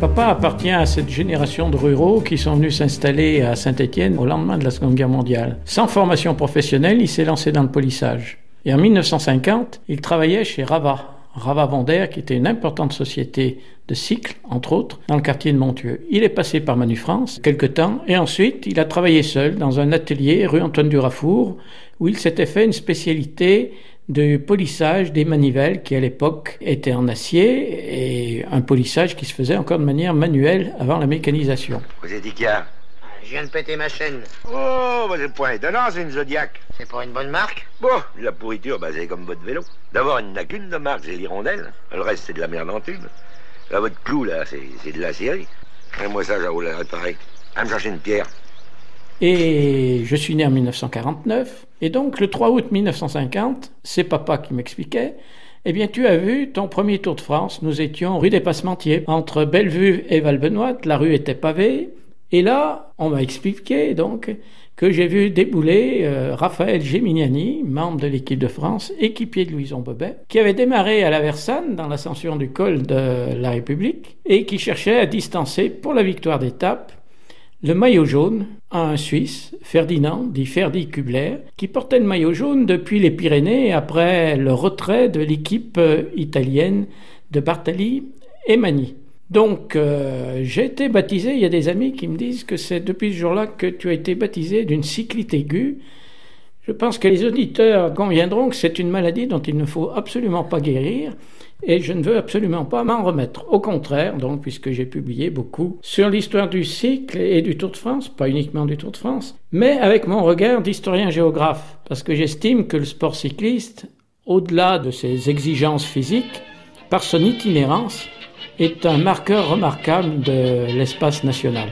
papa appartient à cette génération de ruraux qui sont venus s'installer à Saint-Étienne au lendemain de la Seconde Guerre mondiale. Sans formation professionnelle, il s'est lancé dans le polissage. Et en 1950, il travaillait chez Rava, Rava Vander, qui était une importante société de cycle, entre autres, dans le quartier de Montieu. Il est passé par Manufrance quelque temps et ensuite il a travaillé seul dans un atelier rue Antoine Durafour où il s'était fait une spécialité de polissage des manivelles qui à l'époque étaient en acier et un polissage qui se faisait encore de manière manuelle avant la mécanisation. Vous dit Je viens de péter ma chaîne. Oh, bah, c'est point étonnant, c'est une Zodiac. C'est pour une bonne marque Bon, la pourriture, bah, c'est comme votre vélo. D'abord, il n'a qu'une de marque, c'est l'hirondelle. Le reste, c'est de la merde en tube. Là, votre clou, là, c'est c'est de la série. Et moi, ça, j'avoue la réparer. À me chercher une pierre. Et je suis né en 1949. Et donc, le 3 août 1950, c'est papa qui m'expliquait. Eh bien, tu as vu ton premier Tour de France. Nous étions rue des Passementiers, entre Bellevue et Valbenoîte. La rue était pavée. Et là, on m'a expliqué donc que j'ai vu débouler euh, Raphaël Geminiani, membre de l'équipe de France, équipier de Louison Bobet, qui avait démarré à la Versanne dans l'ascension du col de la République et qui cherchait à distancer pour la victoire d'étape le maillot jaune à un Suisse, Ferdinand, dit Ferdi Kubler, qui portait le maillot jaune depuis les Pyrénées après le retrait de l'équipe euh, italienne de Bartali et Mani. Donc, euh, j'ai été baptisé, il y a des amis qui me disent que c'est depuis ce jour-là que tu as été baptisé d'une cyclite aiguë. Je pense que les auditeurs conviendront que c'est une maladie dont il ne faut absolument pas guérir et je ne veux absolument pas m'en remettre. Au contraire, donc, puisque j'ai publié beaucoup sur l'histoire du cycle et du Tour de France, pas uniquement du Tour de France, mais avec mon regard d'historien géographe, parce que j'estime que le sport cycliste, au-delà de ses exigences physiques, par son itinérance, est un marqueur remarquable de l'espace national.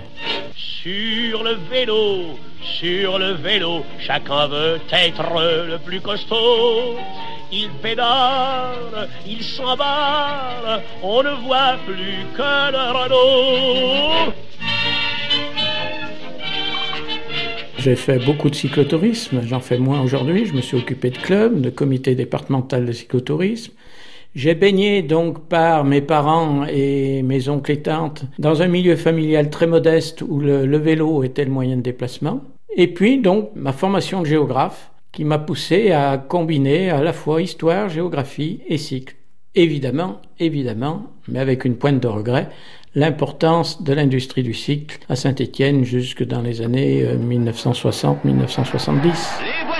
Sur le vélo, sur le vélo, chacun veut être le plus costaud. Il pédale, il s'emballe, on ne voit plus que le Renault. J'ai fait beaucoup de cyclotourisme, j'en fais moins aujourd'hui, je me suis occupé de clubs, de comités départemental de cyclotourisme. J'ai baigné donc par mes parents et mes oncles et tantes dans un milieu familial très modeste où le, le vélo était le moyen de déplacement. Et puis donc ma formation de géographe qui m'a poussé à combiner à la fois histoire, géographie et cycle. Évidemment, évidemment, mais avec une pointe de regret, l'importance de l'industrie du cycle à Saint-Étienne jusque dans les années 1960-1970.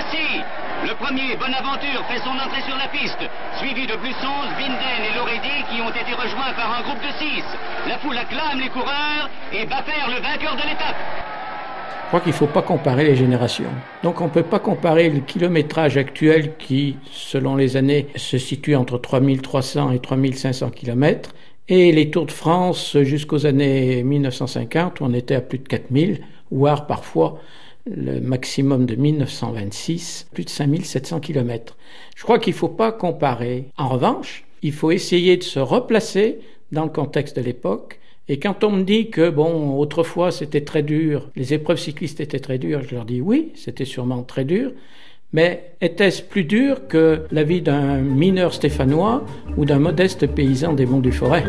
Le premier, Bonaventure, fait son entrée sur la piste, suivi de Blussons, Vinden et Loredi qui ont été rejoints par un groupe de six. La foule acclame les coureurs et faire le vainqueur de l'étape. Je crois qu'il ne faut pas comparer les générations. Donc on ne peut pas comparer le kilométrage actuel qui, selon les années, se situe entre 3300 et 3500 km et les Tours de France jusqu'aux années 1950 où on était à plus de 4000, voire parfois le maximum de 1926, plus de 5700 km. Je crois qu'il ne faut pas comparer. En revanche, il faut essayer de se replacer dans le contexte de l'époque et quand on me dit que, bon, autrefois c'était très dur, les épreuves cyclistes étaient très dures, je leur dis oui, c'était sûrement très dur, mais était-ce plus dur que la vie d'un mineur stéphanois ou d'un modeste paysan des monts du Forêt